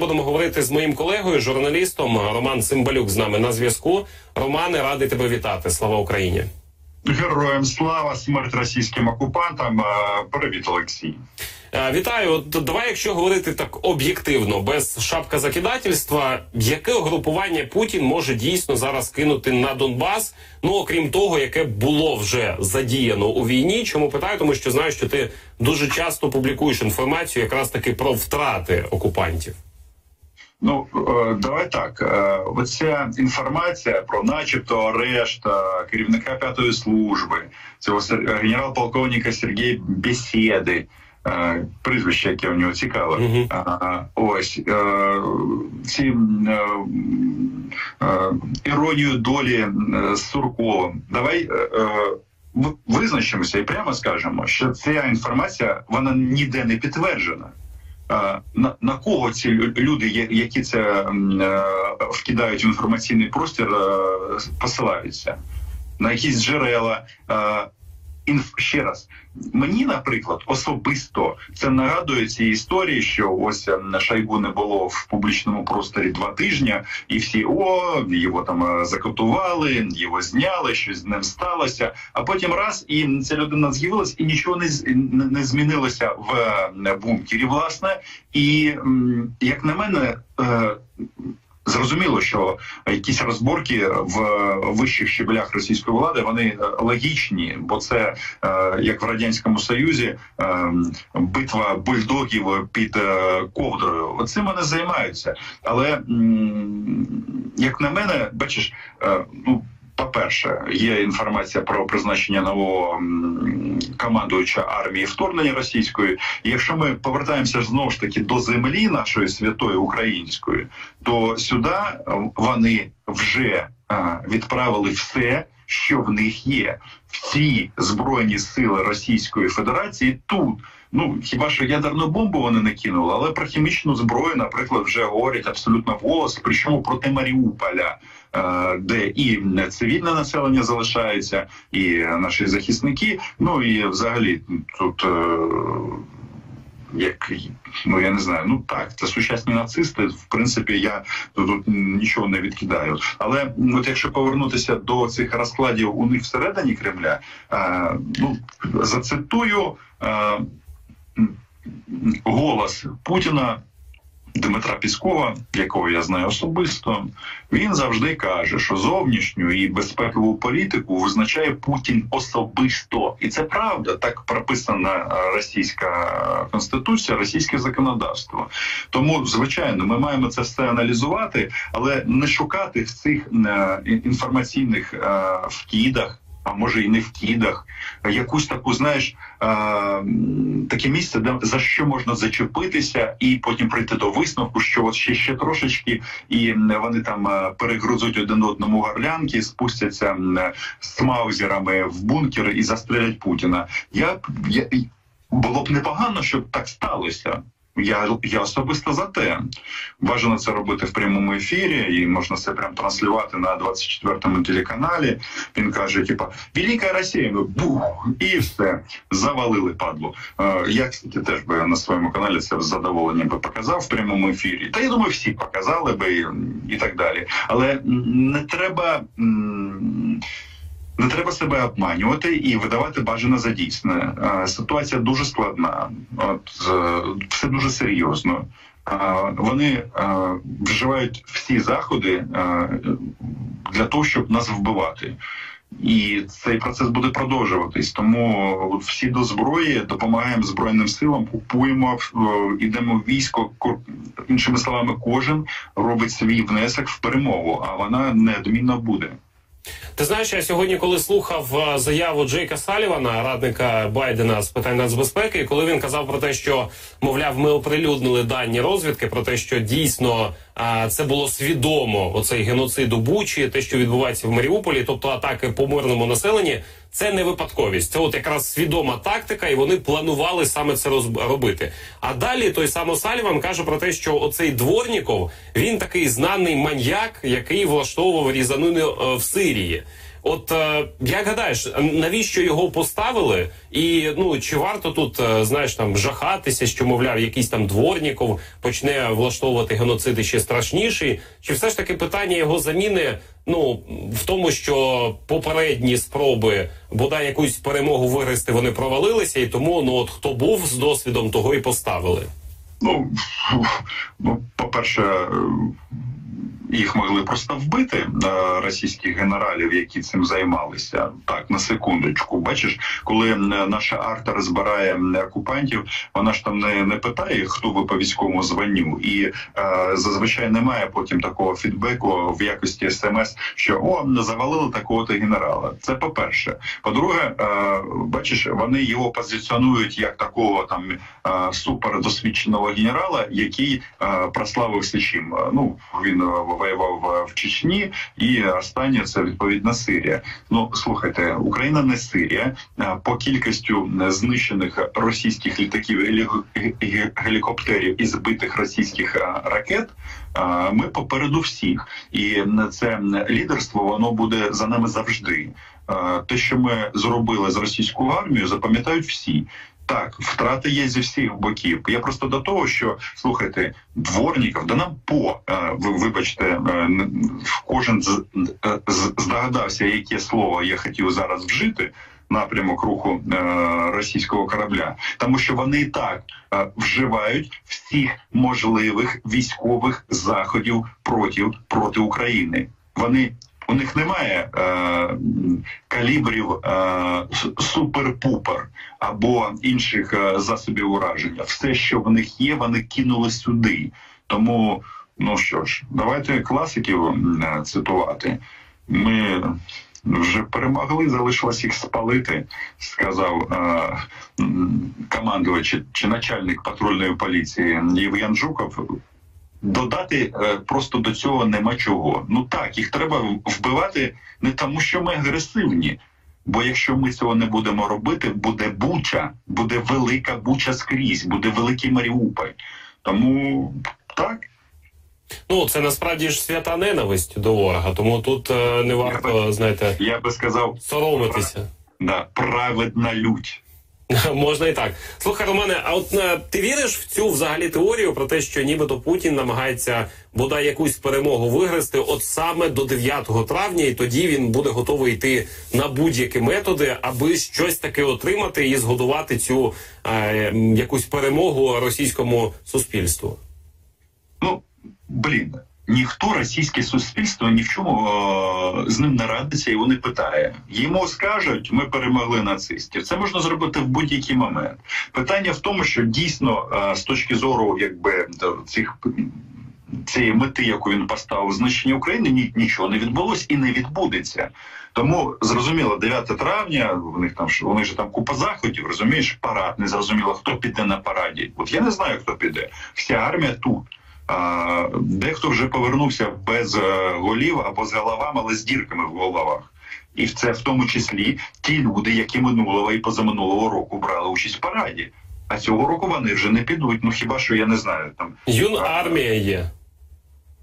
Будемо говорити з моїм колегою, журналістом Роман Цимбалюк з нами на зв'язку. Романе, радий тебе вітати. Слава Україні. Героям слава смерть російським окупантам. Е, Привіт, Олексій. Е, Вітаю. От давай, якщо говорити так об'єктивно, без шапка закидательства, яке угрупування Путін може дійсно зараз кинути на Донбас? Ну окрім того, яке було вже задіяно у війні. Чому питаю? Тому що знаю, що ти дуже часто публікуєш інформацію, якраз таки про втрати окупантів. Ну е, давай так. е, Оця інформація про, начебто, арешт е, керівника п'ятої служби, цього генерал-полковника Сергія Бесєди, прізвище, яке у нього цікаве. А, Ось ці іронію долі з Сурковим. Давай. в- Визначимося і прямо скажемо, що ця інформація вона ніде не підтверджена. Е, на, на кого ці лю- люди, які це е, вкидають в інформаційний простір, е, посилаються на якісь джерела. Е, інф ще раз мені, наприклад, особисто це нагадує ці історії, що ось ем, Шойгу не було в публічному просторі два тижні, і всі о його там е, закотували, його зняли, щось з ним сталося. А потім раз і ця людина з'явилась, і нічого не не, змінилося в е, бункері. Власне, і як на мене. Зрозуміло, що якісь розборки в вищих щеблях російської влади вони е, логічні, бо це е, як в радянському союзі е, битва бульдогів під ковдрою. Оцим вони займаються. Але як на мене, бачиш, ну. По-перше, є інформація про призначення нового командуюча армії вторгнення російської. І якщо ми повертаємося знову ж таки до землі нашої святої української, то сюди вони вже відправили все, що в них є. Всі збройні сили Російської Федерації тут. Ну хіба що ядерну бомбу вони не кинули, але про хімічну зброю, наприклад, вже говорять абсолютно вголос, причому проти Маріуполя, е, де і цивільне населення залишається, і наші захисники. Ну і взагалі тут. е, Як ну я не знаю, ну так, це сучасні нацисти. В принципі, я тут, нічого не відкидаю. Але от якщо повернутися до цих розкладів у них всередині Кремля, е, ну зацитую голос Путіна. Дмитра Піскова, якого я знаю особисто, він завжди каже, що зовнішню і безпекову політику визначає Путін особисто, і це правда. Так прописана російська конституція, російське законодавство. Тому, звичайно, ми маємо це все аналізувати, але не шукати в цих е, інформаційних е, вкидах. А може і не в кідах, якусь таку, знаєш, таке місце, де за що можна зачепитися, і потім прийти до висновку, що от ще ще трошечки, і вони там е, перегрузуть один одному горлянки, спустяться з маузерами в бункер і застрелять Путіна. Я я було б непогано, щоб так сталося. Я я особисто за те. Бажано це робити в прямому ефірі, і можна це прям транслювати на 24-му телеканалі. Він каже: типа Велика Росія, бух, і все завалили падлу. Е, Я кстати, теж би на своєму каналі це з задоволенням би показав в прямому ефірі. Та я думаю, всі показали би і, і так далі. Але не треба. м, не треба себе обманювати і видавати бажане за дійсне. Е, Ситуація дуже складна, от е, все дуже серйозно. Е, Вони вживають всі заходи для того, щоб нас вбивати. І цей процес буде продовжуватись. Тому всі до зброї допомагаємо збройним силам, купуємо, ідемо в військо. Ко- Іншими словами, кожен робить свій внесок в перемогу, а вона неодмінно буде. Ти знаєш, я сьогодні, коли слухав е, заяву Джейка Салівана, радника Байдена з питань нацбезпеки, коли він казав про те, що мовляв, ми оприлюднили дані розвідки про те, що дійсно а, це було свідомо оцей геноцид у Бучі, те, що відбувається в Маріуполі, тобто атаки по мирному населенні, це не випадковість. Це от якраз свідома тактика, і вони планували саме це робити. А далі той самий Саліван каже про те, що оцей Дворніков він такий знаний маньяк, який влаштовував різанину е, в Сирії. От е, як гадаєш, навіщо його поставили? І ну чи варто тут е, знаєш там жахатися, що мовляв, якийсь там дворніков почне влаштовувати геноциди ще страшніший? Чи все ж таки питання його заміни? Ну в тому, що попередні спроби бодай якусь перемогу вигрести, вони провалилися, і тому ну от хто був з досвідом, того і поставили. Ну, ну по перше, їх могли просто вбити е, російських генералів, які цим займалися. Так на секундочку. Бачиш, коли наша арта розбирає окупантів, вона ж там не не питає, хто ви по військовому званню, і е, зазвичай немає потім такого фідбеку в якості смс, що о завалили такого-то генерала. Це по перше. По-друге, е, бачиш, вони його позиціонують як такого там е, супердосвідченого генерала, який е, прославився чим. Ну він воював в Чечні, і останнє це відповідна Сирія. Ну слухайте, Україна не Сирія по кількістю знищених російських літаків гелікоптерів і збитих російських ракет. Ми попереду всіх, і це лідерство воно буде за нами завжди. Те, що ми зробили з російською армією, запам'ятають всі. Так, втрати є зі всіх боків. Я просто до того, що слухайте, дворників, да нам по е, ви вибачте, е, кожен е, здогадався, яке слово я хотів зараз вжити. Напрямок руху е, російського корабля, тому що вони і так е, вживають всіх можливих військових заходів проти проти України. Вони у них немає е, калібрів е, супер-пупер або інших е, засобів ураження. Все, що в них є, вони кинули сюди. Тому, ну що ж, давайте класиків е, цитувати. Ми вже перемогли, залишилось їх спалити, сказав е, командувач чи, начальник патрульної поліції Євген Жуков. Додати е, просто до цього нема чого. Ну так, їх треба вбивати не тому, що ми агресивні. Бо якщо ми цього не будемо робити, буде буча, буде велика буча скрізь, буде великий Маріуполь. Тому так. Ну це насправді ж свята ненависть до ворога, тому тут е, не варто, я би, знаєте, я би сказав соромитися. Да, праведна лють. Можна і так. Слухай, Романе, а от е, ти віриш в цю взагалі теорію про те, що нібито Путін намагається бодай якусь перемогу виграти от саме до 9 травня, і тоді він буде готовий йти на будь-які методи, аби щось таке отримати і згодувати цю е, якусь перемогу російському суспільству? Ну блін ніхто російське суспільство ні в чому о, з ним не радиться, і вони питає. Йому скажуть, ми перемогли нацистів. Це можна зробити в будь-який момент. Питання в тому, що дійсно о, з точки зору, якби цих. Цієї мети, яку він поставив знищення України, ні, нічого не відбулось і не відбудеться. Тому зрозуміло, 9 травня в них там вони ж там купа заходів, розумієш, парад не зрозуміло, хто піде на параді. От я не знаю, хто піде. Вся армія тут. Дехто вже повернувся без е, голів або з головами, але з дірками в головах. І це в тому числі ті люди, які минулого і позаминулого року брали участь в параді. А цього року вони вже не підуть. Ну хіба що я не знаю там юн армія є.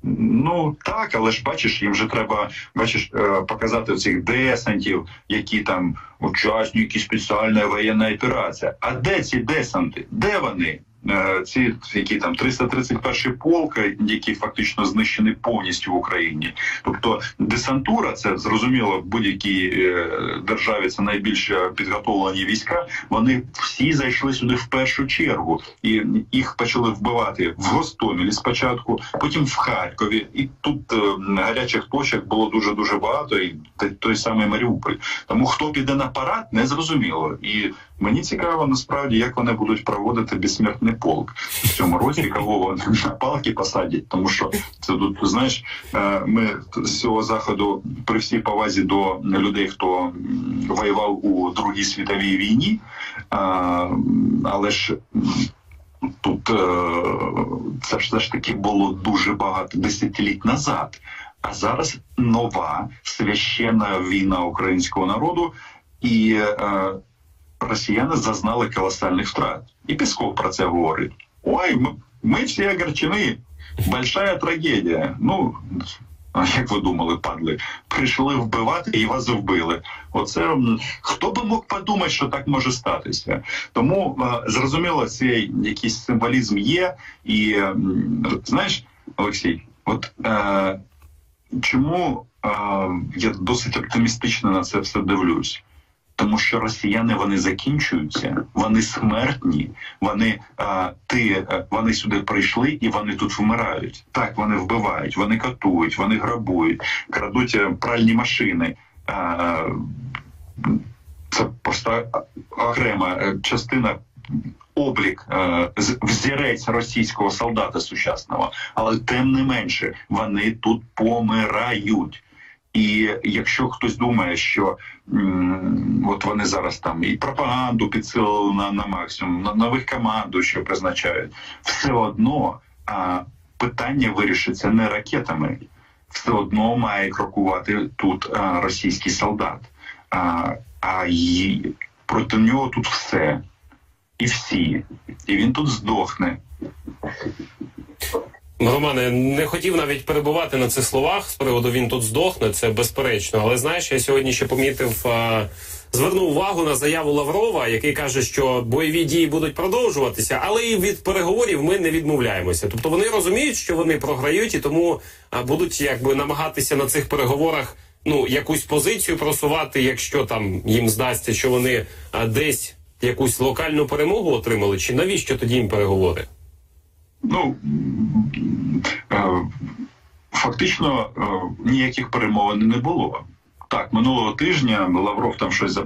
Ну так, але ж бачиш, їм вже треба бачиш е, показати цих десантів, які там учасники спеціальної воєнної операції. А де ці десанти? Де вони? Е, ці які там 331 полк, які фактично знищені повністю в Україні. Тобто десантура, це зрозуміло в будь-якій е, державі. Це найбільш підготовлені війська. Вони всі зайшли сюди в першу чергу, і їх почали вбивати в Гостомелі спочатку, потім в Харкові, і тут е, гарячих точок було дуже дуже багато. І той самий Маріуполь. Тому хто піде на парад, не зрозуміло і. Мені цікаво насправді, як вони будуть проводити безсмертний полк в цьому році, кого вони на палки посадять, тому що це тут знаєш, е, ми з цього заходу при всій повазі до людей, хто воював у Другій світовій війні, але ж. Тут е, це все ж таки було дуже багато десятиліть назад. А зараз нова священна війна українського народу, і е, росіяни зазнали колосальних втрат. І Пісков про це говорить. Ой, ми, ми всі огорчені, большая трагедія. Ну як ви думали, падли, прийшли вбивати і вас вбили. Оце хто би мог подумати, що так може статися? Тому зрозуміло, цей якийсь символізм є, і знаєш, Олексій, от е, чому е, я досить оптимістично на це все дивлюсь? Тому що росіяни вони закінчуються, вони смертні, вони а, ти, вони сюди прийшли і вони тут вмирають. Так вони вбивають, вони катують, вони грабують, крадуть е, пральні машини. А, Це просто окрема е, частина. Облік е, взірець російського солдата сучасного, але тим не менше вони тут помирають. І якщо хтось думає, що м, от вони зараз там і пропаганду підсилили на на максимум, на нових команду, що призначають, все одно а, питання вирішиться не ракетами, все одно має крокувати тут а, російський солдат, а а й, проти нього тут все. І всі, і він тут здохне. Романе, не хотів навіть перебувати на цих словах з приводу він тут здохне, це безперечно. Але знаєш, я сьогодні ще помітив, а, звернув увагу на заяву Лаврова, який каже, що бойові дії будуть продовжуватися, але і від переговорів ми не відмовляємося. Тобто вони розуміють, що вони програють, і тому а, будуть якби намагатися на цих переговорах ну якусь позицію просувати, якщо там їм здасться, що вони а, десь якусь локальну перемогу отримали, чи навіщо тоді їм переговори? Ну е, фактично е, ніяких перемовин не було. Так, минулого тижня Лавров там щось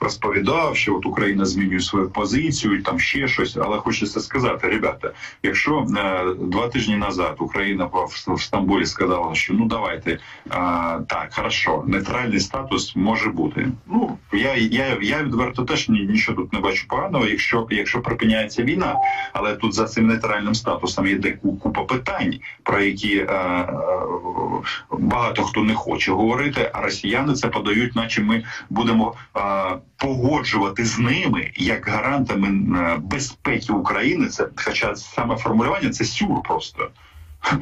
розповідав, що от Україна змінює свою позицію, там ще щось. Але хочеться сказати, ребята, якщо е, два тижні назад Україна в, в Стамбулі сказала, що ну давайте е, так, хорошо, нейтральний статус може бути. Ну я я, я відверто теж нічого тут не бачу поганого, якщо якщо припиняється війна, але тут за цим нейтральним статусом є купа питань, про які е, е, багато хто не хоче говорити, а Росія росіяни це подають, наче ми будемо а, погоджувати з ними як гарантами безпеки України. Це хоча саме формулювання це сюр просто.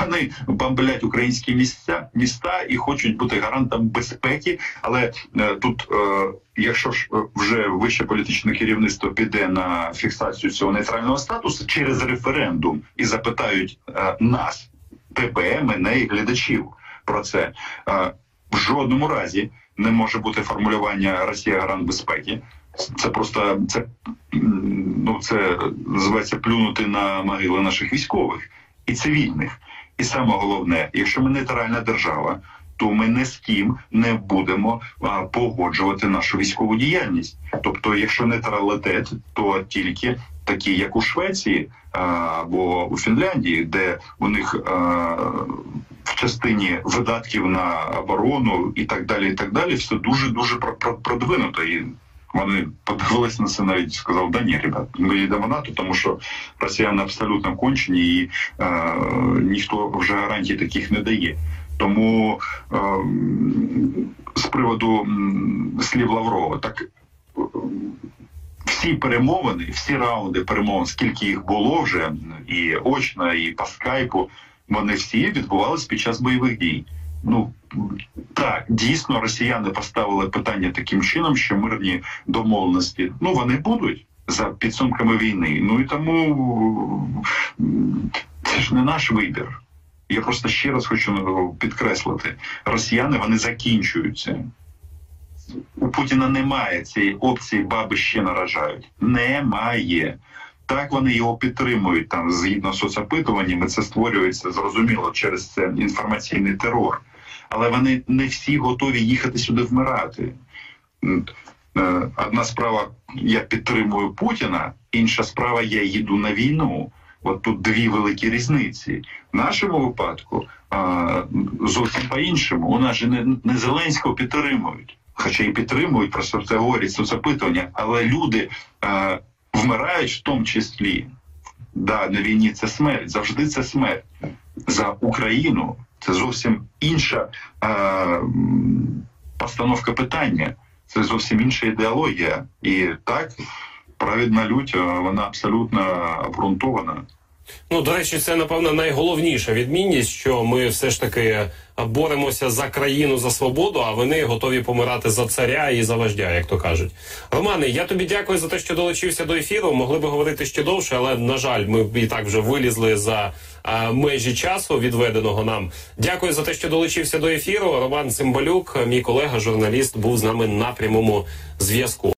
Вони бомблять українські місця міста і хочуть бути гарантом безпеки. Але е, тут, е, якщо ж е, вже вище політичне керівництво піде на фіксацію цього нейтрального статусу через референдум і запитають е, нас, тебе, мене і глядачів про це. Е, в жодному разі не може бути формулювання Росія гарант безпеки. Це просто це ну це називається плюнути на могили наших військових і цивільних. І саме головне, якщо ми нейтральна держава, то ми не з ким не будемо а, погоджувати нашу військову діяльність. Тобто, якщо нейтралітет, то тільки такі, як у Швеції або у Фінляндії, де у них в частині видатків на оборону і так далі, і так далі, все дуже дуже продвинуто. І вони подивилися на це навіть сказав, да ні, ребят, ми йдемо НАТО, тому що росіяни абсолютно кончені, і е, ніхто вже гарантій таких не дає. Тому е, з приводу слів Лаврова, так всі перемовини, всі раунди перемовин, скільки їх було вже, і очно, і по скайпу, вони всі відбувалися під час бойових дій. Ну так, дійсно, росіяни поставили питання таким чином, що мирні домовленості ну вони будуть за підсумками війни. Ну і тому це ж не наш вибір. Я просто ще раз хочу підкреслити: росіяни вони закінчуються. У Путіна немає цієї опції, баби ще наражають. Немає. Так вони його підтримують там згідно з соцопитуваннями. Це створюється зрозуміло через інформаційний терор, але вони не всі готові їхати сюди вмирати. Е, одна справа, я підтримую Путіна, інша справа, я їду на війну. От тут дві великі різниці. В нашому випадку зовсім по іншому. У нас же не, не Зеленського підтримують, хоча і підтримують, просто це говорять соцопитування, але люди. Вмирають в тому числі. Да, на війні це смерть, завжди це смерть. За Україну це зовсім інша е, постановка питання, це зовсім інша ідеологія. І так, праведна лють, вона абсолютно обґрунтована. Ну, до речі, це напевно найголовніша відмінність, що ми все ж таки боремося за країну за свободу, а вони готові помирати за царя і за вождя, як то кажуть. Романе, я тобі дякую за те, що долучився до ефіру. Могли би говорити ще довше, але на жаль, ми і так вже вилізли за а, межі часу, відведеного нам. Дякую за те, що долучився до ефіру. Роман Цимбалюк, мій колега, журналіст, був з нами на прямому зв'язку.